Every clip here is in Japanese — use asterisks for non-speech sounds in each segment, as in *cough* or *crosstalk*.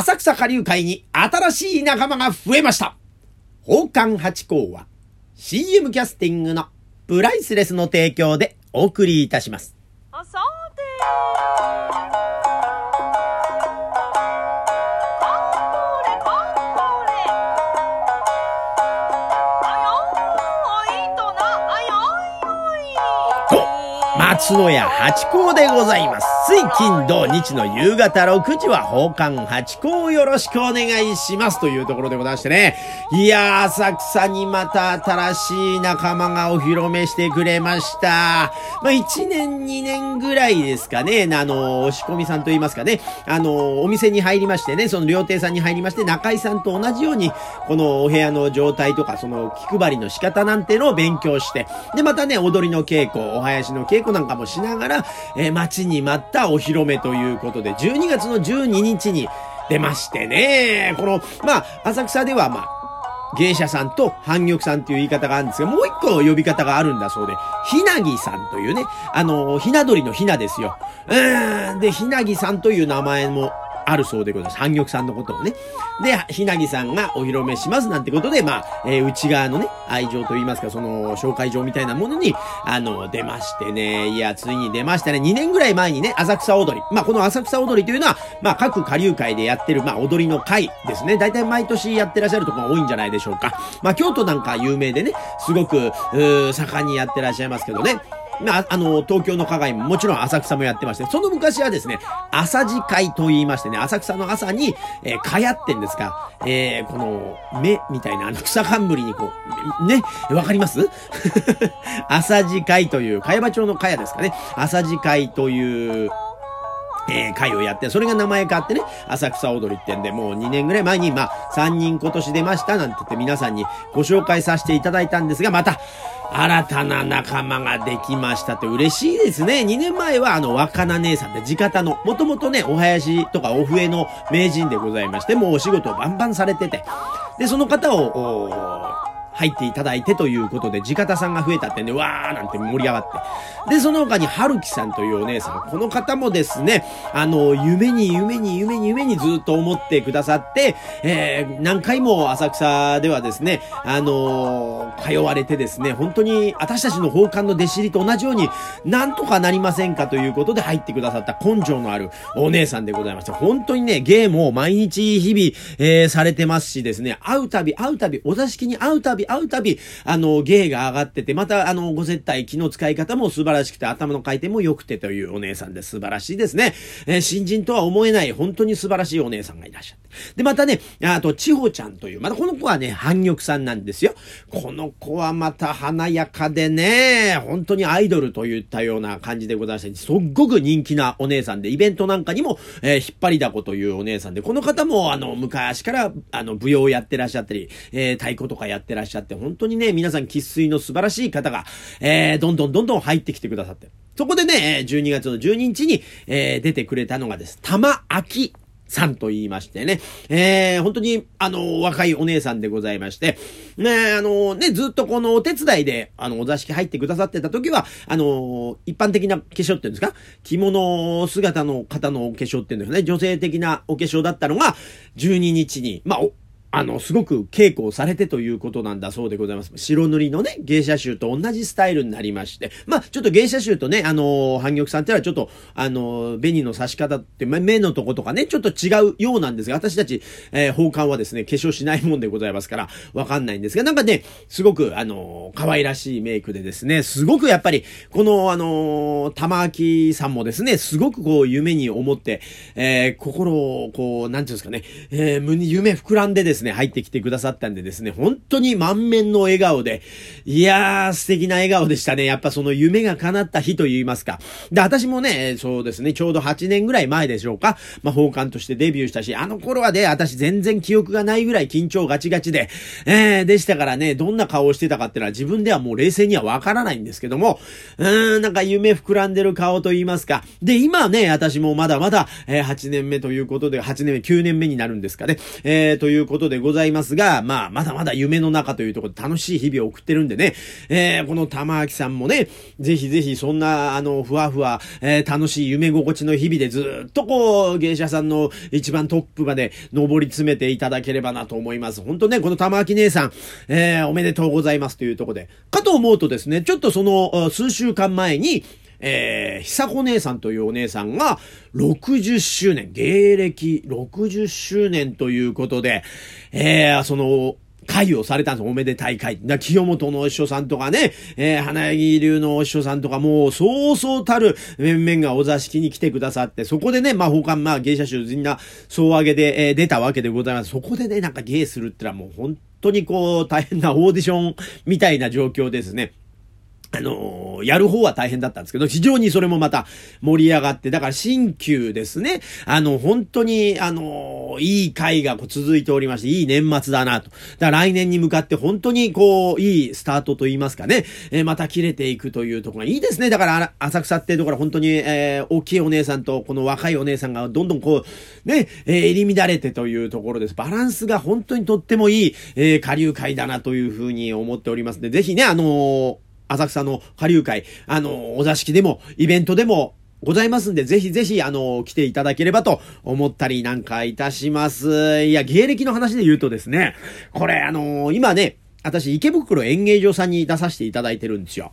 浅草下流会に新しい仲間が増えました宝冠八甲は CM キャスティングのプライスレスの提供でお送りいたします。あさてとなあよいよい松野屋八甲でございます。水金土日の夕方6時は宝冠八甲をよろしくお願いしますというところでございましてね。いやー、浅草にまた新しい仲間がお披露目してくれました。まあ、1年2年ぐらいですかね。あの、押し込みさんと言いますかね。あの、お店に入りましてね、その料亭さんに入りまして、中井さんと同じように、このお部屋の状態とか、その気配りの仕方なんてのを勉強して、で、またね、踊りの稽古、お囃子の稽古なんかもしながら、えー待ちに待ったお披露目ということで、12月の12日に出ましてね、この、まあ、浅草では、まあ、芸者さんと反玉さんっていう言い方があるんですが、もう一個呼び方があるんだそうで、ひなぎさんというね、あの、ひな鳥のひなですよ。うん、で、ひなぎさんという名前もあるそうでございます。反玉さんのことをね。で、ひなぎさんがお披露目しますなんてことで、まあ、えー内側のね、愛情といいますか、その、紹介状みたいなものに、あの、出ましてね、いや、ついに出ましたね。2年ぐらい前にね、浅草踊り。まあ、この浅草踊りというのは、まあ、各下流会でやってる、まあ、踊りの会ですね。大体毎年やってらっしゃるところが多いんじゃないでしょうか。まあ、京都なんか有名でね、すごく、うー盛んにやってらっしゃいますけどね。まあ、あの、東京の加害ももちろん浅草もやってまして、その昔はですね、朝次会と言いましてね、浅草の朝に、えー、かやってんですか、えー、この、目みたいな、あの、草冠にこう、ね、わかります？*laughs* 朝次会という、茅場町の茅ですかね、朝次会という、えー、会をやって、それが名前変わってね、浅草踊りってんで、もう2年ぐらい前に、まあ、3人今年出ましたなんて言って皆さんにご紹介させていただいたんですが、また、新たな仲間ができましたって嬉しいですね。2年前はあの若菜姉さんで地方の、もともとね、お囃子とかお笛の名人でございまして、もうお仕事をバンバンされてて、で、その方を、入っていただいてということで、地方さんが増えたってんで、わーなんて盛り上がって。で、その他に、春樹さんというお姉さん。この方もですね、あの、夢に夢に夢に夢にずっと思ってくださって、えー、何回も浅草ではですね、あのー通われてですね、本当に私たちの奉還の弟子入りと同じように、なんとかなりませんかということで入ってくださった根性のあるお姉さんでございまして、本当にね、芸も毎日日々、えーされてますしですね、会うたび会うたび、お座敷に会うたび会うたび、あの、芸が上がってて、またあの、ご接待、気の使い方も素晴らしくて、頭の回転も良くてというお姉さんで素晴らしいですね。えー新人とは思えない、本当に素晴らしいお姉さんがいらっしゃる。で、またね、あと、千穂ちゃんという、またこの子はね、反玉さんなんですよ。この子はまた華やかでね、本当にアイドルといったような感じでございまして、すっごく人気なお姉さんで、イベントなんかにも、えー引っ張りだこというお姉さんで、この方も、あの、昔から、あの、舞踊をやってらっしゃったり、えー太鼓とかやってらっしゃって、本当にね、皆さん喫水の素晴らしい方が、えーどんどんどんどん入ってきてくださって。そこでね、12月の12日に、えー出てくれたのがです。玉秋さんと言いましてね、えー、本当に、あの、若いお姉さんでございまして、ね、あの、ね、ずっとこのお手伝いで、あの、お座敷入ってくださってた時は、あの、一般的な化粧っていうんですか？着物姿の方のお化粧っていうんですかね、女性的なお化粧だったのが、12日に、まあ、あの、すごく稽古をされてということなんだそうでございます。白塗りのね、芸者集と同じスタイルになりまして。まあ、ちょっと芸者集とね、あの反玉さんってのはちょっと、あの紅の差し方って、目のとことかね、ちょっと違うようなんですが、私たち、えー、奉還はですね、化粧しないもんでございますから、わかんないんですが、なんかね、すごく、あの可愛らしいメイクでですね、すごくやっぱり、この、あの玉明さんもですね、すごくこう、夢に思って、えー心を、こう、なんていうんですかね、えー夢膨らんでですね、ね入ってきてくださったんでですね、本当に満面の笑顔で、いやー、素敵な笑顔でしたね。やっぱその夢が叶った日と言いますか。で、私もね、そうですね、ちょうど8年ぐらい前でしょうか。まあ、奉還としてデビューしたし、あの頃はね、私全然記憶がないぐらい緊張ガチガチで、えー、でしたからね、どんな顔をしてたかっていうのは自分ではもう冷静にはわからないんですけども、うーん、なんか夢膨らんでる顔と言いますか。で、今ね、私もまだまだ、えー8年目ということで、8年目、9年目になるんですかね。えー、ということで、でございますが、まあ、まだまだ夢の中というところで楽しい日々を送ってるんでね、えー、この玉木さんもね、ぜひぜひそんな、あの、ふわふわ、えー、楽しい夢心地の日々でずっとこう、芸者さんの一番トップまで上り詰めていただければなと思います。本当ね、この玉木姉さん、えー、おめでとうございますというところで。かと思うとですね、ちょっとその、数週間前に、えー、久子姉さんというお姉さんが60周年、芸歴60周年ということで、えー、その、会をされたんですおめでたい会。だ清本のお師匠さんとかね、えー、花柳流のお師匠さんとか、もう、そうそうたる面々がお座敷に来てくださって、そこでね、まあ、他、まあ、芸者集みんな総上げで、えー、出たわけでございます。そこでね、なんか芸するってのはもう本当にこう、大変なオーディションみたいな状況ですね。あのー、やる方は大変だったんですけど、非常にそれもまた盛り上がって、だから新旧ですね。あの、本当に、あの、いい回がこう続いておりまして、いい年末だなと。だから来年に向かって本当にこう、いいスタートと言いますかね。えー、また切れていくというところがいいですね。だから、浅草っていうところ本当に、えー、大きいお姉さんとこの若いお姉さんがどんどんこう、ね、えー、入り乱れてというところです。バランスが本当にとってもいい、えー、下流会だなというふうに思っておりますので、ぜひね、あのー浅草の下流会、あの、お座敷でも、イベントでも、ございますんで、ぜひぜひ、あの、来ていただければと思ったりなんかいたします。いや、芸歴の話で言うとですね、これ、あの今ね、私、池袋演芸場さんに出させていただいてるんですよ。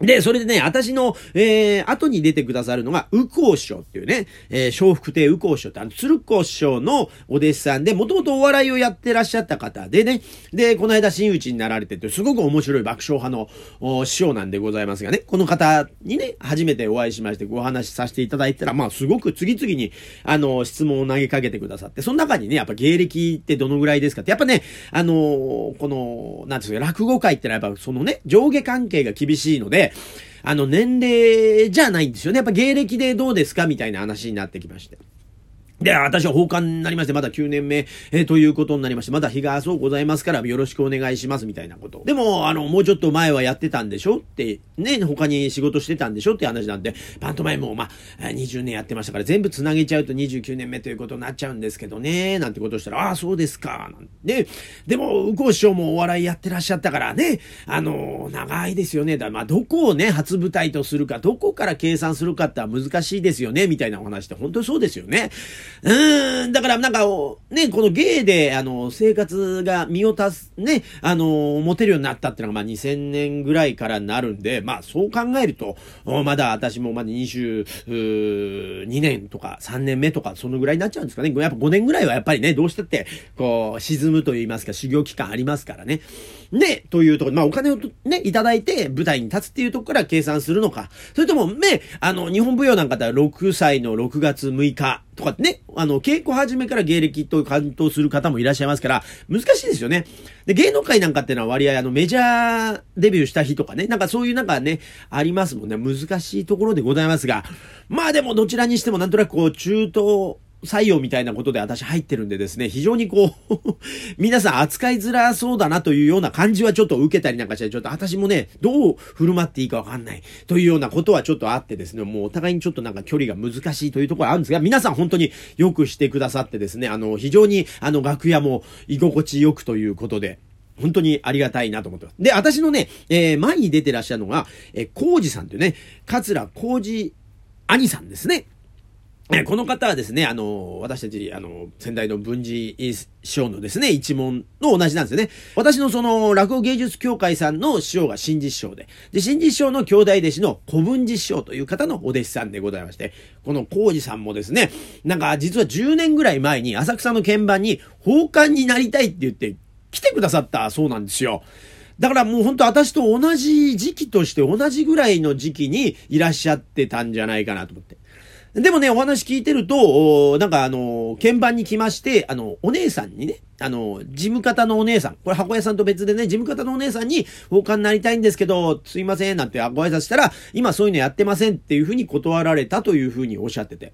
で、それでね、私の、えー、後に出てくださるのが、右光師匠っていうね、えー、笑福亭右光師匠って、あの、鶴光師匠のお弟子さんで、もともとお笑いをやってらっしゃった方でね、で、この間真打ちになられてて、すごく面白い爆笑派の師匠なんでございますがね、この方にね、初めてお会いしまして、ご話しさせていただいたら、まあ、すごく次々に、あの、質問を投げかけてくださって、その中にね、やっぱ芸歴ってどのぐらいですかって、やっぱね、あのこの、なんですか、落語界ってのはやっぱそのね、上下関係が厳しいので、あの、年齢じゃないんですよね。やっぱ芸歴でどうですかみたいな話になってきまして。で、私は奉還になりまして、まだ9年目、えー、ということになりまして、まだ日がそうございますから、よろしくお願いします、みたいなこと。でも、あの、もうちょっと前はやってたんでしょって、ね、他に仕事してたんでしょって話なんで、パントマイムも、まあ、20年やってましたから、全部繋げちゃうと29年目ということになっちゃうんですけどね、なんてことしたら、ああ、そうですか、なんで、でも、右近師匠もお笑いやってらっしゃったからね、あの、長いですよね。だまあ、どこをね、初舞台とするか、どこから計算するかっては難しいですよね、みたいなお話って本当にそうですよね。うーん、だからなんか、ね、この芸で、あの、生活が身を足す、ね、あの、持てるようになったっていうのが、まあ2000年ぐらいからなるんで、まあそう考えると、まだ私もまだ22年とか3年目とか、そのぐらいになっちゃうんですかね。やっぱ5年ぐらいはやっぱりね、どうしたって、こう、沈むと言いますか、修行期間ありますからね。で、というところ、まあお金をね、いただいて舞台に立つっていうところから計算するのか、それともね、あの、日本舞踊なんかだったら6歳の6月6日とかね、あの、稽古始めから芸歴と担当する方もいらっしゃいますから、難しいですよね。で、芸能界なんかっていうのは割合あの、メジャーデビューした日とかね、なんかそういうなんかね、ありますもんね。難しいところでございますが、まあでもどちらにしてもなんとなくこう、中東、採用みたいなことで私入ってるんでですね、非常にこう *laughs* 皆さん扱いづらそうだなというような感じはちょっと受けたりなんかして、ちょっと私もね、どう振る舞っていいかわかんないというようなことはちょっとあってですね、もうお互いにちょっとなんか距離が難しいというところあるんですが、皆さん本当によくしてくださってですね、あの、非常にあの楽屋も居心地よくということで、本当にありがたいなと思ってます。で、私のね、えー、前に出てらっしゃるのが、えー、コウジさんというね、桂コウジ兄さんですね。えこの方はですね、あの、私たち、あの、先代の文治師匠のですね、一門の同じなんですよね。私のその、落語芸術協会さんの師匠が新治師匠で、で、新治師匠の兄弟弟子の小文治師匠という方のお弟子さんでございまして、この浩二さんもですね、なんか実は10年ぐらい前に浅草の鍵盤に奉還になりたいって言って来てくださったそうなんですよ。だからもう本当私と同じ時期として同じぐらいの時期にいらっしゃってたんじゃないかなと思って。でもね、お話聞いてると、なんかあの、鍵盤に来まして、あの、お姉さんにね、あの、事務方のお姉さん、これ箱屋さんと別でね、事務方のお姉さんに、交換になりたいんですけど、すいません、なんてご挨拶したら、今そういうのやってませんっていうふうに断られたというふうにおっしゃってて。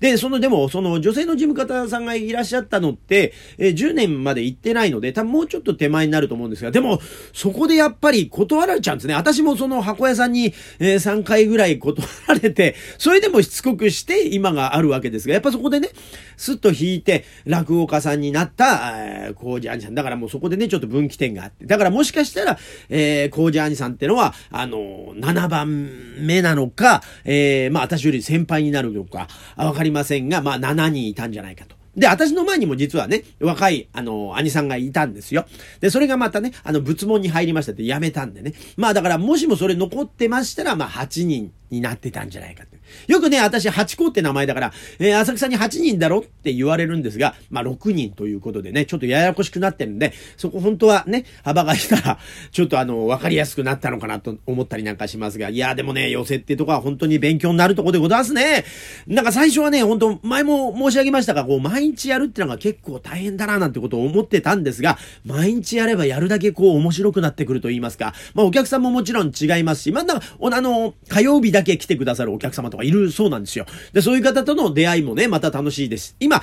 で、その、でも、その女性の事務方さんがいらっしゃったのって、えー10年まで行ってないので、多分もうちょっと手前になると思うんですが、でも、そこでやっぱり断られちゃうんですね。私もその箱屋さんに、えー3回ぐらい断られて、それでもしつこくして今があるわけですが、やっぱそこでね、スッと引いて、落語家さんになった、えー、コージ兄さん。だからもうそこでね、ちょっと分岐点があって。だからもしかしたら、えー、コージ兄さんってのは、あのー、7番目なのか、えー、まあ私より先輩になるのか、わかりませんが、まあ7人いたんじゃないかと。で、私の前にも実はね、若い、あの、兄さんがいたんですよ。で、それがまたね、あの、仏門に入りましたって辞めたんでね。まあだから、もしもそれ残ってましたら、まあ8人になってたんじゃないかって。よくね、私、八甲って名前だから、えー浅草に8人だろって言われるんですが、まあ6人ということでね、ちょっとややこしくなってるんで、そこ本当はね、幅がいたら、ちょっとあの、わかりやすくなったのかなと思ったりなんかしますが、いや、でもね、寄せってとこは本当に勉強になるとこでございますね。なんか最初はね、本当前も申し上げましたが、こう、毎日やるってのが結構大変だななんてことを思ってたんですが、毎日やればやるだけこう、面白くなってくると言いますか、まあお客さんももちろん違いますし、まあなんか、あの、火曜日だだけ来てくださるお客様とかいるそうなんですよ。で、そういう方との出会いもね、また楽しいです。今、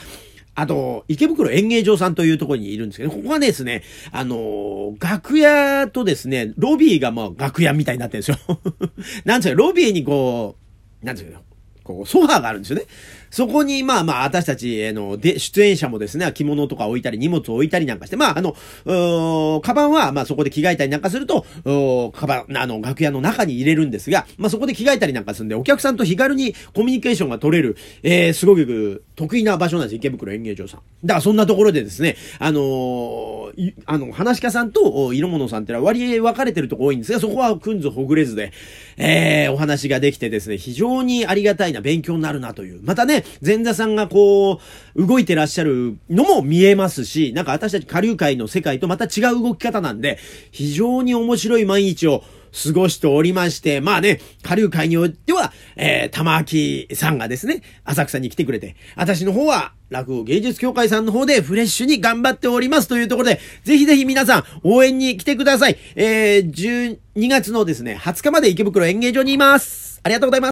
あと、池袋演芸場さんというところにいるんですけど、ここはですね、あのー楽屋とですね、ロビーがまあ楽屋みたいになってるんですよ。*laughs* なんですよ、ロビーにこう、なんですよ、こう、ソファーがあるんですよね。そこに、まあまあ、私たち、あの、で、出演者もですね、着物とか置いたり、荷物置いたりなんかして、まあ、あの、うーカバンは、まあそこで着替えたりなんかすると、うーカバン、あの、楽屋の中に入れるんですが、まあそこで着替えたりなんかするんで、お客さんと気軽にコミュニケーションが取れる、えー、すごく得意な場所なんです、池袋演芸場さん。だからそんなところでですね、あのーあの、話し家さんとお色物さんってのは割合分かれてるとこ多いんですが、そこはくんずほぐれずで、えー、お話ができてですね、非常にありがたいな、勉強になるなという。またね、前座さんがこう、動いてらっしゃるのも見えますし、なんか私たち下流会の世界とまた違う動き方なんで、非常に面白い毎日を過ごしておりまして、まあね、下流会によっては、えー、玉木さんがですね、浅草に来てくれて、私の方は、落語芸術協会さんの方でフレッシュに頑張っておりますというところで、ぜひぜひ皆さん応援に来てください。えー、12月のですね、20日まで池袋演芸場にいます。ありがとうございます。